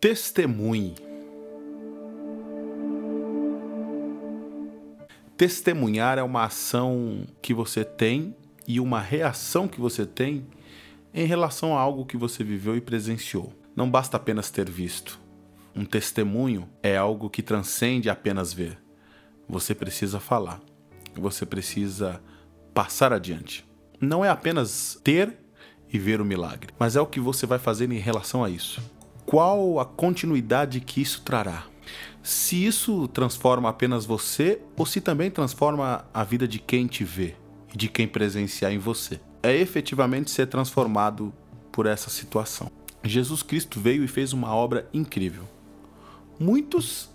Testemunhe. Testemunhar é uma ação que você tem e uma reação que você tem em relação a algo que você viveu e presenciou. Não basta apenas ter visto. Um testemunho é algo que transcende apenas ver. Você precisa falar. Você precisa passar adiante. Não é apenas ter e ver o milagre, mas é o que você vai fazer em relação a isso qual a continuidade que isso trará. Se isso transforma apenas você ou se também transforma a vida de quem te vê e de quem presenciar em você. É efetivamente ser transformado por essa situação. Jesus Cristo veio e fez uma obra incrível. Muitos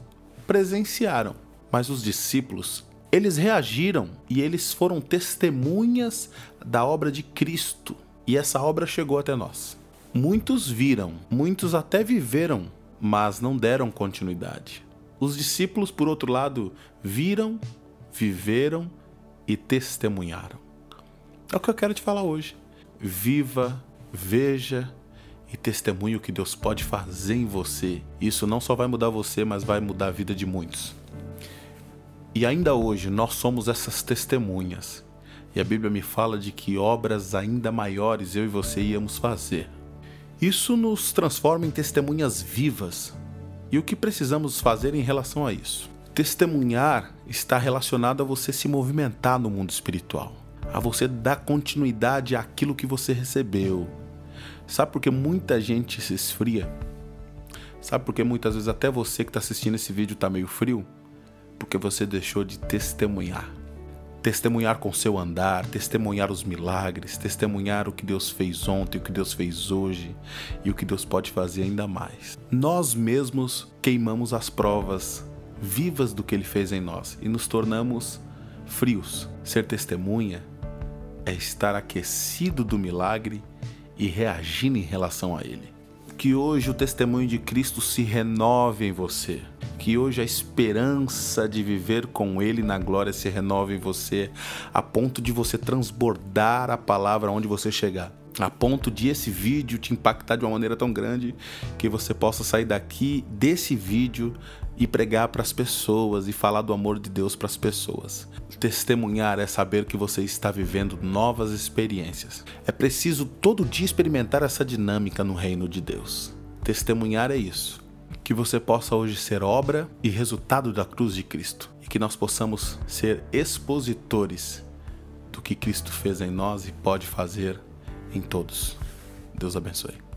presenciaram, mas os discípulos, eles reagiram e eles foram testemunhas da obra de Cristo. E essa obra chegou até nós. Muitos viram, muitos até viveram, mas não deram continuidade. Os discípulos, por outro lado, viram, viveram e testemunharam. É o que eu quero te falar hoje. Viva, veja e testemunhe o que Deus pode fazer em você. Isso não só vai mudar você, mas vai mudar a vida de muitos. E ainda hoje nós somos essas testemunhas. E a Bíblia me fala de que obras ainda maiores eu e você íamos fazer. Isso nos transforma em testemunhas vivas. E o que precisamos fazer em relação a isso? Testemunhar está relacionado a você se movimentar no mundo espiritual, a você dar continuidade àquilo que você recebeu. Sabe por que muita gente se esfria? Sabe por que muitas vezes até você que está assistindo esse vídeo está meio frio? Porque você deixou de testemunhar testemunhar com seu andar, testemunhar os milagres, testemunhar o que Deus fez ontem, o que Deus fez hoje e o que Deus pode fazer ainda mais. Nós mesmos queimamos as provas vivas do que Ele fez em nós e nos tornamos frios. Ser testemunha é estar aquecido do milagre e reagindo em relação a Ele. Que hoje o testemunho de Cristo se renove em você que hoje a esperança de viver com Ele na glória se renove em você, a ponto de você transbordar a palavra onde você chegar. A ponto de esse vídeo te impactar de uma maneira tão grande que você possa sair daqui desse vídeo e pregar para as pessoas e falar do amor de Deus para as pessoas. Testemunhar é saber que você está vivendo novas experiências. É preciso todo dia experimentar essa dinâmica no reino de Deus. Testemunhar é isso que você possa hoje ser obra e resultado da cruz de Cristo e que nós possamos ser expositores do que Cristo fez em nós e pode fazer em todos. Deus abençoe.